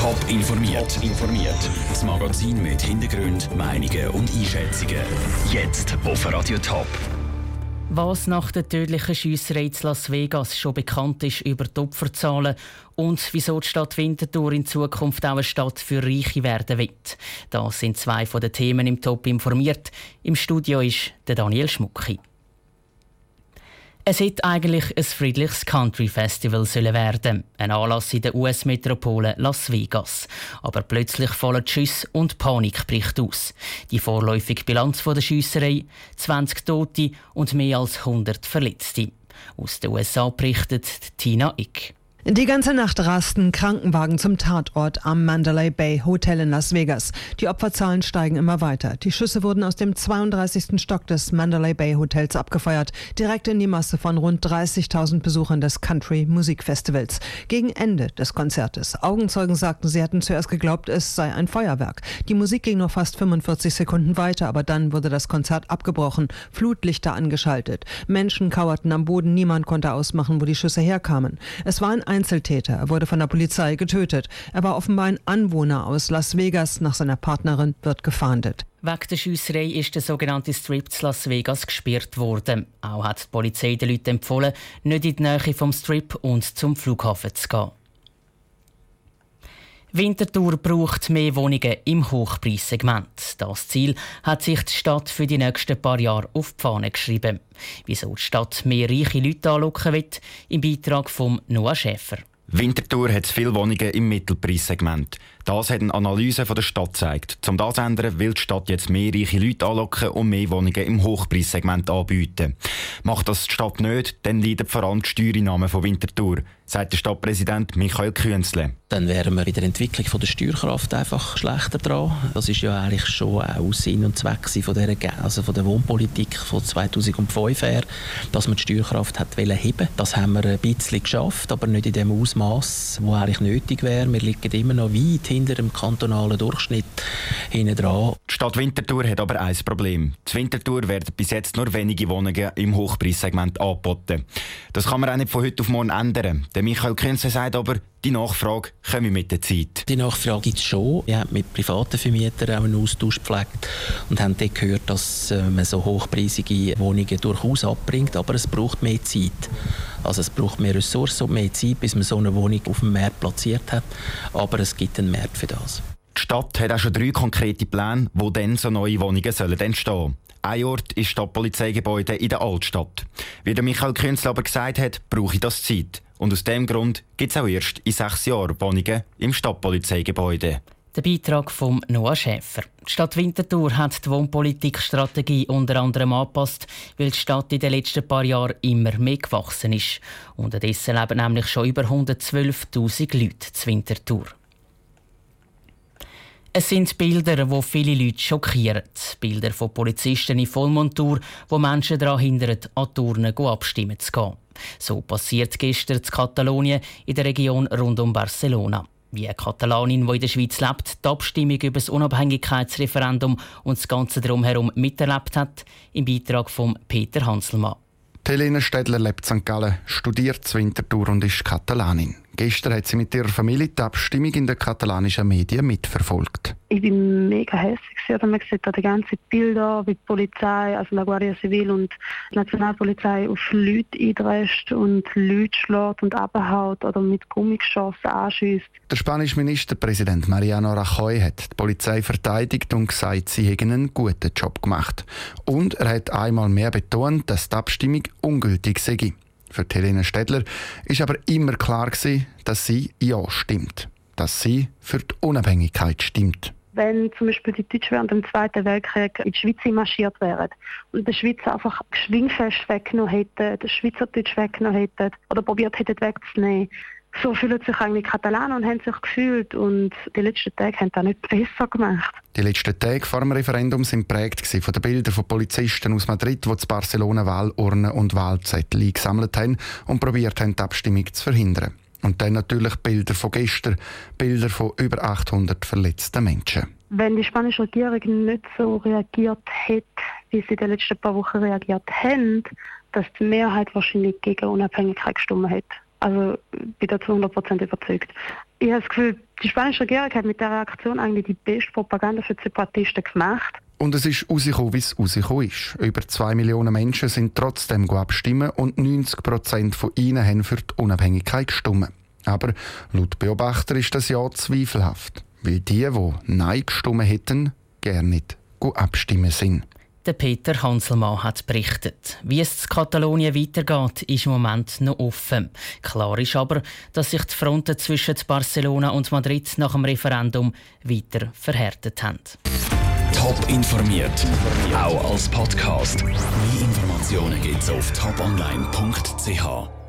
Top informiert. informiert. Das Magazin mit Hintergrund, Meinungen und Einschätzungen. Jetzt auf Radio Top. Was nach der tödlichen Schiesserei in Las Vegas schon bekannt ist über die Opferzahlen und wieso die Stadt Winterthur in Zukunft auch eine Stadt für Reiche werden wird. Das sind zwei von den Themen im Top informiert. Im Studio ist der Daniel Schmucki. Es hätte eigentlich ein friedliches Country Festival sollen werden, ein Anlass in der US-Metropole Las Vegas. Aber plötzlich fallen Schüsse und Panik bricht aus. Die vorläufige Bilanz der Schiesserei: 20 Tote und mehr als 100 Verletzte. Aus den USA berichtet Tina Ick. Die ganze Nacht rasten Krankenwagen zum Tatort am Mandalay Bay Hotel in Las Vegas. Die Opferzahlen steigen immer weiter. Die Schüsse wurden aus dem 32. Stock des Mandalay Bay Hotels abgefeuert, direkt in die Masse von rund 30.000 Besuchern des Country Musikfestivals. Gegen Ende des Konzertes. Augenzeugen sagten, sie hatten zuerst geglaubt, es sei ein Feuerwerk. Die Musik ging nur fast 45 Sekunden weiter, aber dann wurde das Konzert abgebrochen, Flutlichter angeschaltet. Menschen kauerten am Boden, niemand konnte ausmachen, wo die Schüsse herkamen. Es war ein Einzeltäter. Er wurde von der Polizei getötet. Er war offenbar ein Anwohner aus Las Vegas. Nach seiner Partnerin wird gefahndet. Wegen der Schiesserei ist der sogenannte Strip zu Las Vegas gesperrt worden. Auch hat die Polizei den Leuten empfohlen, nicht in die Nähe vom Strip und zum Flughafen zu gehen. Winterthur braucht mehr Wohnungen im Hochpreissegment. Das Ziel hat sich die Stadt für die nächsten paar Jahre auf die Fahne geschrieben. Wieso die Stadt mehr reiche Leute anlocken wird, im Beitrag von Noah Schäfer. Winterthur hat viele Wohnungen im Mittelpreissegment. Das hat eine Analyse von der Stadt gezeigt. Um das zu ändern, will die Stadt jetzt mehr reiche Leute anlocken und mehr Wohnungen im Hochpreissegment anbieten. Macht das die Stadt nicht, dann leiden vor allem die Steuereinnahmen von Winterthur sagt der Stadtpräsident Michael Künzle. Dann wären wir in der Entwicklung von der Steuerkraft einfach schlechter dran. Das ist ja eigentlich schon auch Sinn und Zweck von der, also von der Wohnpolitik von 2005 her, dass man die Steuerkraft hat heben Das haben wir ein bisschen geschafft, aber nicht in dem Ausmaß, wo eigentlich nötig wäre. Wir liegen immer noch weit hinter dem kantonalen Durchschnitt hinten dran. Die Stadt Winterthur hat aber ein Problem. Die Winterthur werden bis jetzt nur wenige Wohnungen im Hochpreissegment angeboten. Das kann man auch nicht von heute auf morgen ändern. Der Michael Künze sagt aber, die Nachfrage komme mit der Zeit. Die Nachfrage gibt es schon. Wir haben mit privaten Vermietern auch einen Austausch gepflegt und haben dort gehört, dass äh, man so hochpreisige Wohnungen durchaus abbringt, aber es braucht mehr Zeit. Also es braucht mehr Ressourcen und mehr Zeit, bis man so eine Wohnung auf dem Markt platziert hat. Aber es gibt einen Markt für das. Die Stadt hat auch schon drei konkrete Pläne, wo dann so neue Wohnungen sollen entstehen. Ein Ort ist das Polizeigebäude in der Altstadt. Wie der Michael Künzler aber gesagt hat, brauche ich das Zeit. Und aus diesem Grund gibt es auch erst in sechs Jahren Wohnungen im Stadtpolizeigebäude. Der Beitrag von Noah Schäfer. Die Stadt Winterthur hat die Wohnpolitikstrategie unter anderem angepasst, weil die Stadt in den letzten paar Jahren immer mehr gewachsen ist. Unterdessen leben nämlich schon über 112.000 Leute zu Winterthur. Es sind Bilder, die viele Leute schockieren. Bilder von Polizisten in Vollmontur, wo Menschen daran hindern, an Turnen abstimmen zu gehen. So passiert gestern in Katalonien in der Region rund um Barcelona. Wie eine Katalanin, die in der Schweiz lebt, die Abstimmung über das Unabhängigkeitsreferendum und das Ganze drumherum miterlebt hat, im Beitrag von Peter Hanselmann. Helene Städler lebt in St. Gallen, studiert Winterthur und ist Katalanin. Gestern hat sie mit ihrer Familie die Abstimmung in den katalanischen Medien mitverfolgt. Ich bin mega hässlich. Oder man sieht da die ganzen Bilder, wie die Polizei, also la Guardia Civil und die Nationalpolizei auf Leute eindrescht und Leute schlägt und abhaut oder mit Gummigeschossen anschießt. Der spanische Ministerpräsident Mariano Rajoy hat die Polizei verteidigt und gesagt, sie hätten einen guten Job gemacht. Und er hat einmal mehr betont, dass die Abstimmung ungültig sei. Für Helene Städler ist aber immer klar gewesen, dass sie ja stimmt, dass sie für die Unabhängigkeit stimmt. Wenn zum Beispiel die Deutschen während dem Zweiten Weltkrieg in die Schweiz marschiert wären und die Schweiz einfach Schwingfest weggenommen hätten, das Schweizerdeutsch weggenommen hätten oder probiert hätten wegzunehmen, so fühlen sich eigentlich Katalanen und haben sich gefühlt und die letzten Tage haben das nicht besser gemacht. Die letzten Tage vor dem Referendum sind prägt von den Bildern von Polizisten aus Madrid, die zu Barcelona Wahlurnen und Wahlzettel gesammelt haben und probiert haben, die Abstimmung zu verhindern. Und dann natürlich Bilder von gestern, Bilder von über 800 verletzten Menschen. Wenn die spanische Regierung nicht so reagiert hätte, wie sie in den letzten paar Wochen reagiert haben, dass die Mehrheit wahrscheinlich gegen Unabhängigkeit gestimmt hätte. Also bin da zu 100% überzeugt. Ich habe das Gefühl, die spanische Regierung hat mit der Aktion eigentlich die beste Propaganda für die Separatisten gemacht. Und es ist rausgekommen, wie es rausgekommen ist. Über zwei Millionen Menschen sind trotzdem abstimmen und 90 Prozent von ihnen haben für die Unabhängigkeit gestimmt. Aber laut Beobachter ist das ja zweifelhaft, weil die, die Nein gestimmt hätten, gerne nicht abstimmen sind. Der Peter Hanselmann hat berichtet. Wie es in Katalonien weitergeht, ist im Moment noch offen. Klar ist aber, dass sich die Fronten zwischen Barcelona und Madrid nach dem Referendum weiter verhärtet haben. Top informiert, auch als Podcast. Mehr Informationen gibt es auf toponline.ch.